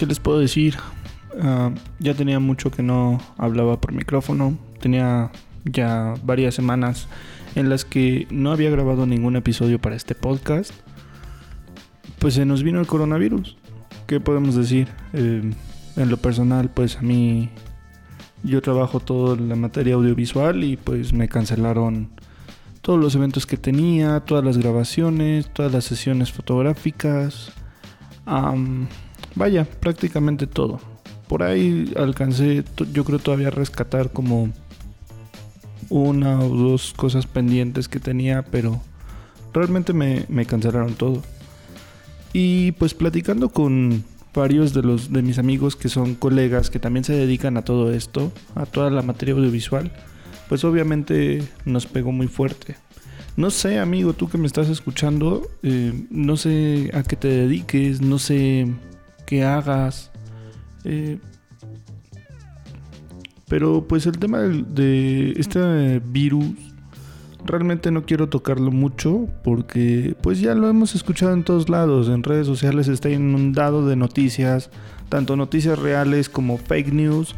¿qué les puedo decir? Ah, ya tenía mucho que no hablaba por micrófono. Tenía ya varias semanas en las que no había grabado ningún episodio para este podcast. Pues se nos vino el coronavirus. ¿Qué podemos decir? Eh, en lo personal, pues a mí yo trabajo todo en la materia audiovisual y pues me cancelaron todos los eventos que tenía, todas las grabaciones, todas las sesiones fotográficas. Vaya, prácticamente todo. Por ahí alcancé, yo creo todavía rescatar como una o dos cosas pendientes que tenía, pero realmente me, me cancelaron todo. Y pues platicando con varios de los de mis amigos que son colegas que también se dedican a todo esto, a toda la materia audiovisual, pues obviamente nos pegó muy fuerte. No sé, amigo, tú que me estás escuchando, eh, no sé a qué te dediques, no sé qué hagas. Eh, pero pues el tema de este virus realmente no quiero tocarlo mucho porque pues ya lo hemos escuchado en todos lados, en redes sociales está inundado de noticias, tanto noticias reales como fake news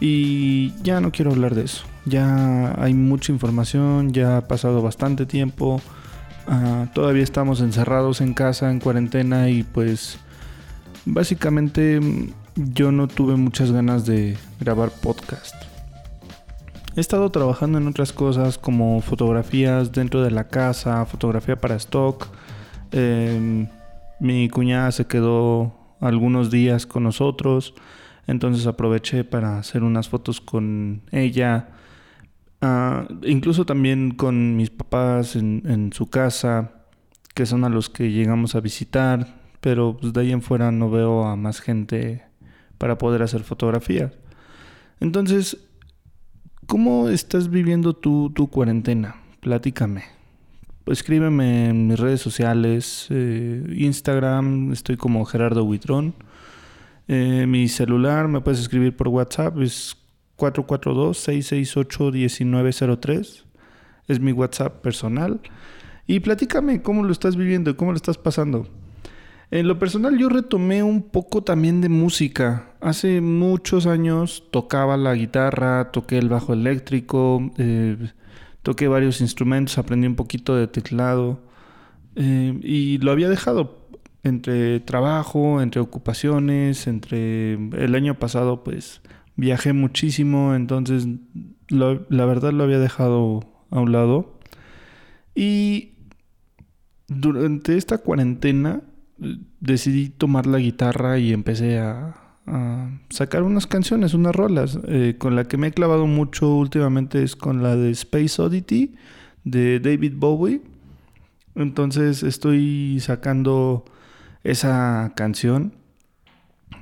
y ya no quiero hablar de eso. Ya hay mucha información, ya ha pasado bastante tiempo, ah, todavía estamos encerrados en casa, en cuarentena y pues básicamente yo no tuve muchas ganas de grabar podcast. He estado trabajando en otras cosas como fotografías dentro de la casa, fotografía para stock. Em, mi cuñada se quedó algunos días con nosotros, entonces aproveché para hacer unas fotos con ella. Ah, incluso también con mis papás en, su casa, que son a los que llegamos a visitar, pero pues, de ahí en fuera no veo a más gente para poder hacer fotografías. Entonces ¿Cómo estás viviendo tu, tu cuarentena? Platícame. Escríbeme en mis redes sociales, eh, Instagram, estoy como Gerardo Huitrón. Eh, mi celular me puedes escribir por WhatsApp, es 442-668-1903. Es mi WhatsApp personal. Y platícame cómo lo estás viviendo, cómo lo estás pasando. En lo personal yo retomé un poco también de música. Hace muchos años tocaba la guitarra, toqué el bajo eléctrico, eh, toqué varios instrumentos, aprendí un poquito de teclado eh, y lo había dejado entre trabajo, entre ocupaciones, entre el año pasado pues viajé muchísimo, entonces la verdad lo había dejado a un lado. Y durante esta cuarentena decidí tomar la guitarra y empecé a, sacar unas canciones, unas rolas. Eh, con la que me he clavado mucho últimamente es con la de Space Oddity de David Bowie. Entonces estoy sacando esa canción.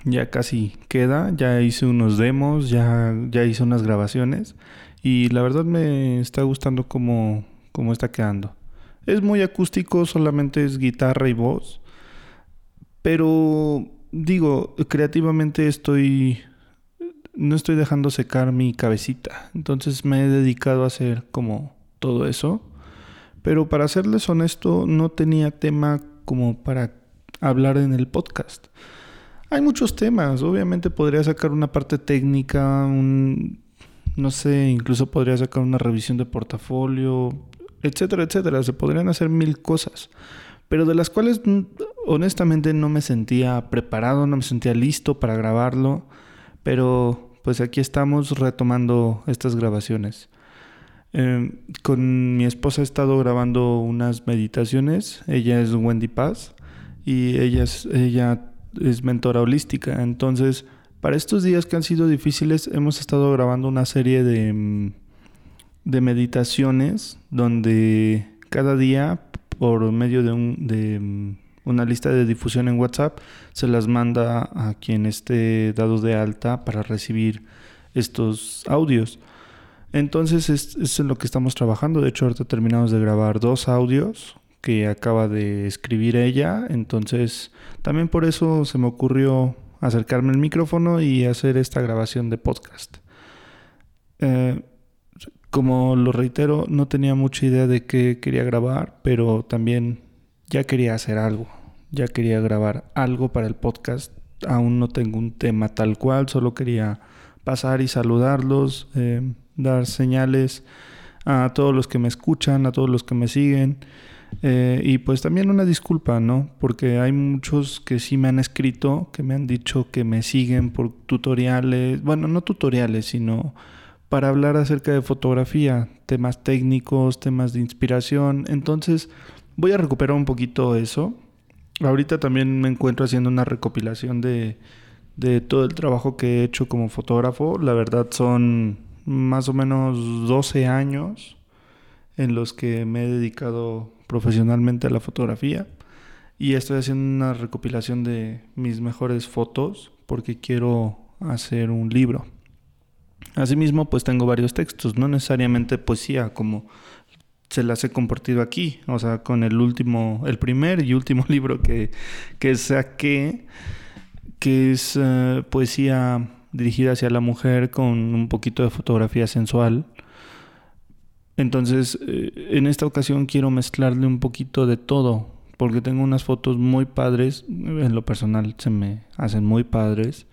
Ya casi queda, ya hice unos demos, ya, ya hice unas grabaciones y la verdad me está gustando como, como está quedando. Es muy acústico, solamente es guitarra y voz. Pero digo, creativamente estoy no estoy dejando secar mi cabecita. Entonces me he dedicado a hacer como todo eso. Pero para serles honesto, no tenía tema como para hablar en el podcast. Hay muchos temas. Obviamente podría sacar una parte técnica, un, no sé, incluso podría sacar una revisión de portafolio, etcétera, etcétera. Se podrían hacer mil cosas pero de las cuales mm, honestamente no me sentía preparado, no me sentía listo para grabarlo, pero pues aquí estamos retomando estas grabaciones. Em, con mi esposa he estado grabando unas meditaciones, ella es Wendy Paz y ella es, ella es mentora holística, entonces para estos días que han sido difíciles hemos estado grabando una serie de, mm, de meditaciones donde cada día por medio de, mm, una lista de difusión en WhatsApp, se las manda a quien esté dado de alta para recibir estos audios. Entonces es, es en lo que estamos trabajando. De hecho, ahorita terminamos de grabar dos audios que acaba de escribir ella. Entonces, también por eso se me ocurrió acercarme al micrófono y hacer esta grabación de podcast. Eh, como lo reitero, no tenía mucha idea de qué quería grabar, pero también ya quería hacer algo. ya quería grabar algo para el podcast. Aún no tengo un tema tal cual, solo quería pasar y saludarlos, eh, dar señales a todos los que me escuchan, a todos los que me siguen. Eh, y pues también una disculpa, ¿no? Porque hay muchos que sí me han escrito, que me han dicho que me siguen por tutoriales, bueno, no tutoriales, sino para hablar acerca de fotografía, temas técnicos, temas de inspiración. Entonces voy a recuperar un poquito eso. Ahorita también me encuentro haciendo una recopilación de, de todo el trabajo que he hecho como fotógrafo. La verdad son más o menos 12 años en los que me he dedicado profesionalmente a la fotografía y estoy haciendo una recopilación de mis mejores fotos porque quiero hacer un libro. Asimismo, pues tengo varios textos, no necesariamente poesía como se las he compartido aquí, o sea, con el último, el primer y último libro que, que saqué, que es eh, poesía dirigida hacia la mujer con un poquito de fotografía sensual. Entonces, eh, en esta ocasión quiero mezclarle un poquito de todo, porque tengo unas fotos muy padres, en lo personal se me hacen muy padres,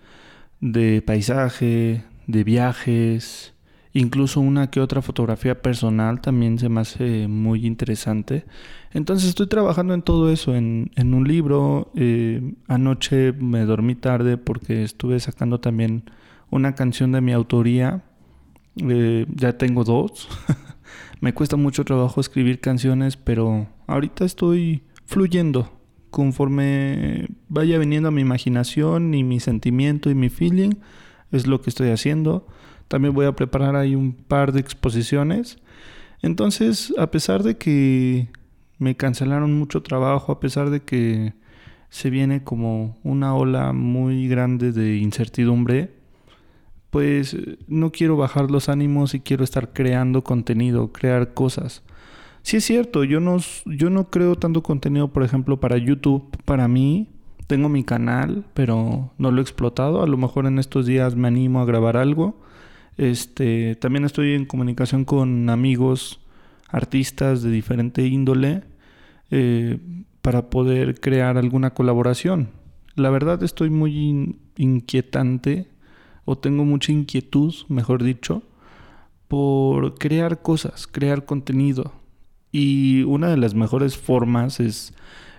de paisaje, de viajes, incluso una que otra fotografía personal también se me hace muy interesante. Entonces estoy trabajando en todo eso, en, un libro. Eh, anoche me dormí tarde porque estuve sacando también una canción de mi autoría. Eh, ya tengo dos. Me cuesta mucho trabajo escribir canciones, pero ahorita estoy fluyendo conforme vaya viniendo a mi imaginación y mi sentimiento y mi feeling. Es lo que estoy haciendo. También voy a preparar ahí un par de exposiciones. Entonces, a pesar de que me cancelaron mucho trabajo, a pesar de que se viene como una ola muy grande de incertidumbre, pues no quiero bajar los ánimos y quiero estar creando contenido, crear cosas. Sí es cierto, yo no, yo no creo tanto contenido, por ejemplo, para YouTube, para mí. Tengo mi canal, pero no lo he explotado. A lo mejor en estos días me animo a grabar algo. Este, también estoy en comunicación con amigos, artistas de diferente índole, eh, para poder crear alguna colaboración. La verdad estoy muy inquietante o tengo mucha inquietud, mejor dicho, por crear cosas, crear contenido. Y una de las mejores formas es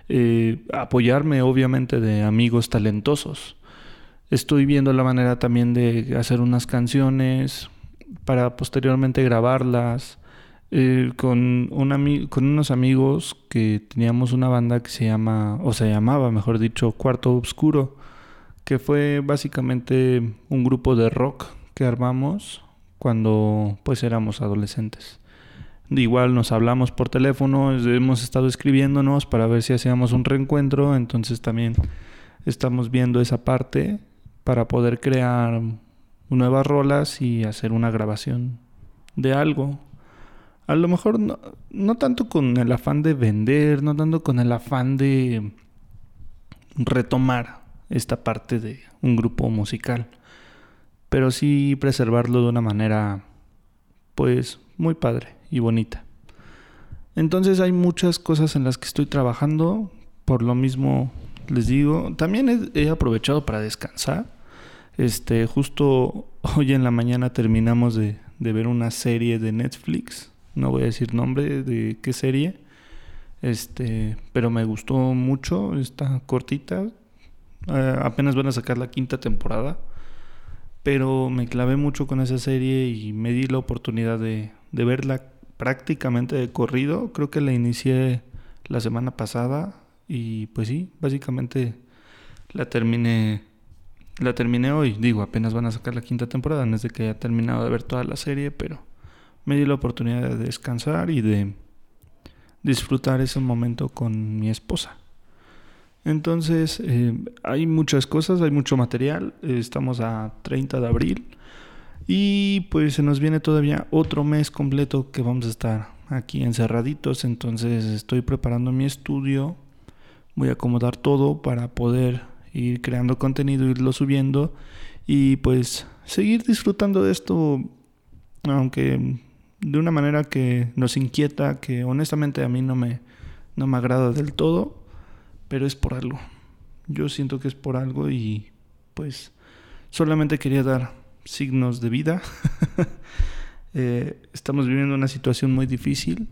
eh, apoyarme obviamente de amigos talentosos. Estoy viendo la manera también de hacer unas canciones para posteriormente grabarlas. Eh, con, un con unos amigos que teníamos una banda que se llama, o se llamaba, mejor dicho, Cuarto Obscuro que fue básicamente un grupo de rock que armamos cuando pues éramos adolescentes. Igual nos hablamos por teléfono, hemos estado escribiéndonos para ver si hacíamos un reencuentro, entonces también estamos viendo esa parte para poder crear nuevas rolas y hacer una grabación de algo. A lo mejor no, no tanto con el afán de vender, no tanto con el afán de retomar esta parte de un grupo musical, pero sí preservarlo de una manera pues muy padre y bonita. Entonces hay muchas cosas en las que estoy trabajando, por lo mismo les digo, también he, aprovechado para descansar. Este, justo hoy en la mañana terminamos de, ver una serie de Netflix, no voy a decir nombre de qué serie, este, pero me gustó mucho, está cortita, eh, apenas van a sacar la quinta temporada. Pero me clavé mucho con esa serie y me di la oportunidad de, de verla prácticamente de corrido. Creo que la inicié la semana pasada y pues sí, básicamente la terminé la terminé hoy. Digo, apenas van a sacar la quinta temporada, no es de que haya terminado de ver toda la serie, pero me di la oportunidad de descansar y de disfrutar ese momento con mi esposa. Entonces, eh, hay muchas cosas, hay mucho material. estamos a 30 de abril. Y pues se nos viene todavía otro mes completo que vamos a estar aquí encerraditos. Entonces estoy preparando mi estudio. Voy a acomodar todo para poder ir creando contenido, irlo subiendo. Y pues seguir disfrutando de esto. Aunque de una manera que nos inquieta, que honestamente a mí no me, no me agrada del todo pero es por algo. Yo siento que es por algo y pues solamente quería dar signos de vida. Eh, estamos viviendo una situación muy difícil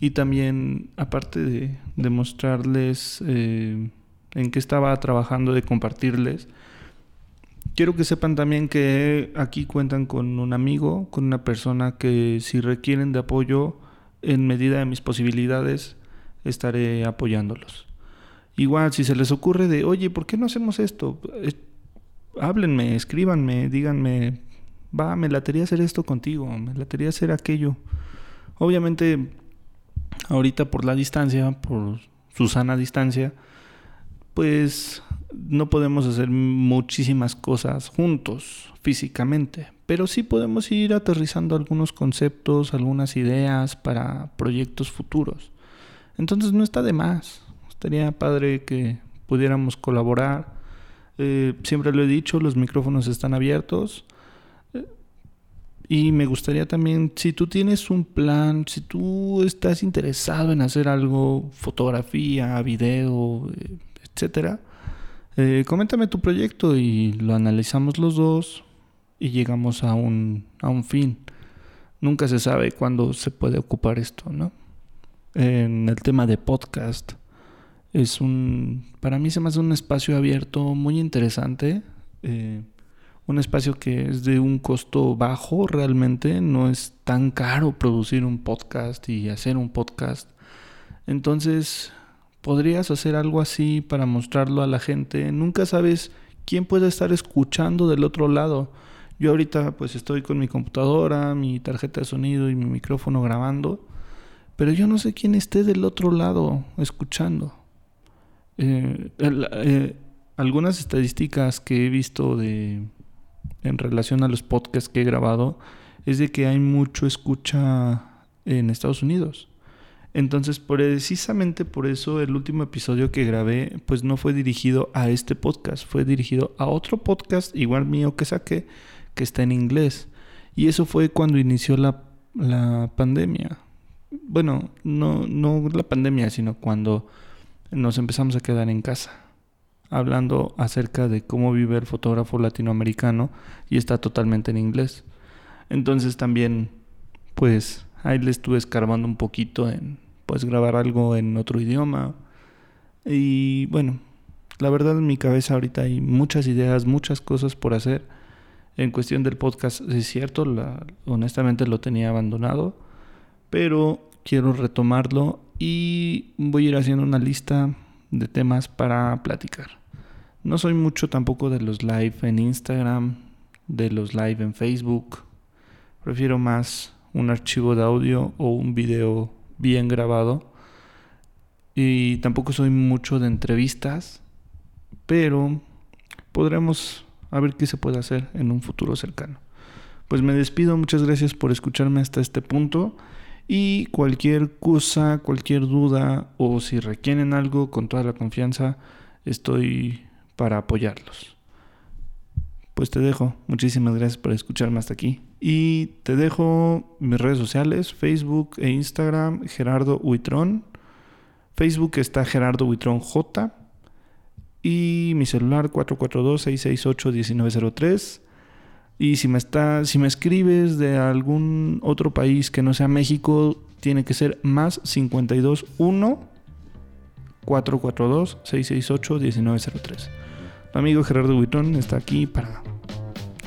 y también aparte de, demostrarles eh, en qué estaba trabajando, de compartirles, quiero que sepan también que aquí cuentan con un amigo, con una persona que si requieren de apoyo en medida de mis posibilidades, estaré apoyándolos. Igual, si se les ocurre de, oye, ¿por qué no hacemos esto? Háblenme, escríbanme, díganme, va, me latería hacer esto contigo, me latería hacer aquello. Obviamente, ahorita por la distancia, por su sana distancia, pues no podemos hacer muchísimas cosas juntos físicamente, pero sí podemos ir aterrizando algunos conceptos, algunas ideas para proyectos futuros. Entonces no está de más. Estaría padre que pudiéramos colaborar. Eh, siempre lo he dicho, los micrófonos están abiertos. Eh, y me gustaría también, si tú tienes un plan, si tú estás interesado en hacer algo, fotografía, video, eh, etcétera, coméntame tu proyecto y lo analizamos los dos y llegamos a un, a un fin. Nunca se sabe cuándo se puede ocupar esto, ¿no? En el tema de podcast, es un, para mí se me hace un espacio abierto muy interesante, eh, un espacio que es de un costo bajo realmente, no es tan caro producir un podcast y hacer un podcast. Entonces, podrías hacer algo así para mostrarlo a la gente. Nunca sabes quién puede estar escuchando del otro lado. Yo ahorita pues estoy con mi computadora, mi tarjeta de sonido y mi micrófono grabando, pero yo no sé quién esté del otro lado escuchando. Eh, eh, algunas estadísticas que he visto de en relación a los podcasts que he grabado es de que hay mucho escucha en Estados Unidos. Entonces, precisamente por eso el último episodio que grabé, pues no fue dirigido a este podcast, fue dirigido a otro podcast igual mío que saqué, que está en inglés. Y eso fue cuando inició la, la pandemia. Bueno, no, no la pandemia, sino cuando nos empezamos a quedar en casa, hablando acerca de cómo vive el fotógrafo latinoamericano y está totalmente en inglés. Entonces también, pues ahí le estuve escarbando un poquito en, pues grabar algo en otro idioma. Y bueno, la verdad en mi cabeza ahorita hay muchas ideas, muchas cosas por hacer. En cuestión del podcast, es cierto, honestamente lo tenía abandonado, pero quiero retomarlo y voy a ir haciendo una lista de temas para platicar. No soy mucho tampoco de los live en Instagram, de los live en Facebook. Prefiero más un archivo de audio o un video bien grabado. Y tampoco soy mucho de entrevistas, pero podremos a ver qué se puede hacer en un futuro cercano. Pues me despido, muchas gracias por escucharme hasta este punto. Y cualquier cosa, cualquier duda o si requieren algo con toda la confianza, estoy para apoyarlos. Pues te dejo. Muchísimas gracias por escucharme hasta aquí. Y te dejo mis redes sociales, Facebook e Instagram, Gerardo Huitrón. Facebook está Gerardo Huitrón J. Y mi celular 442-668-1903. Y si me está, si me escribes de algún otro país que no sea México, tiene que ser más 521 442 668 1903. Mi amigo Gerardo Buitón está aquí para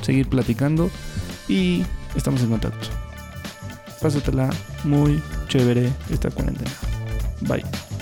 seguir platicando y estamos en contacto. Pásatela muy chévere esta cuarentena. Bye.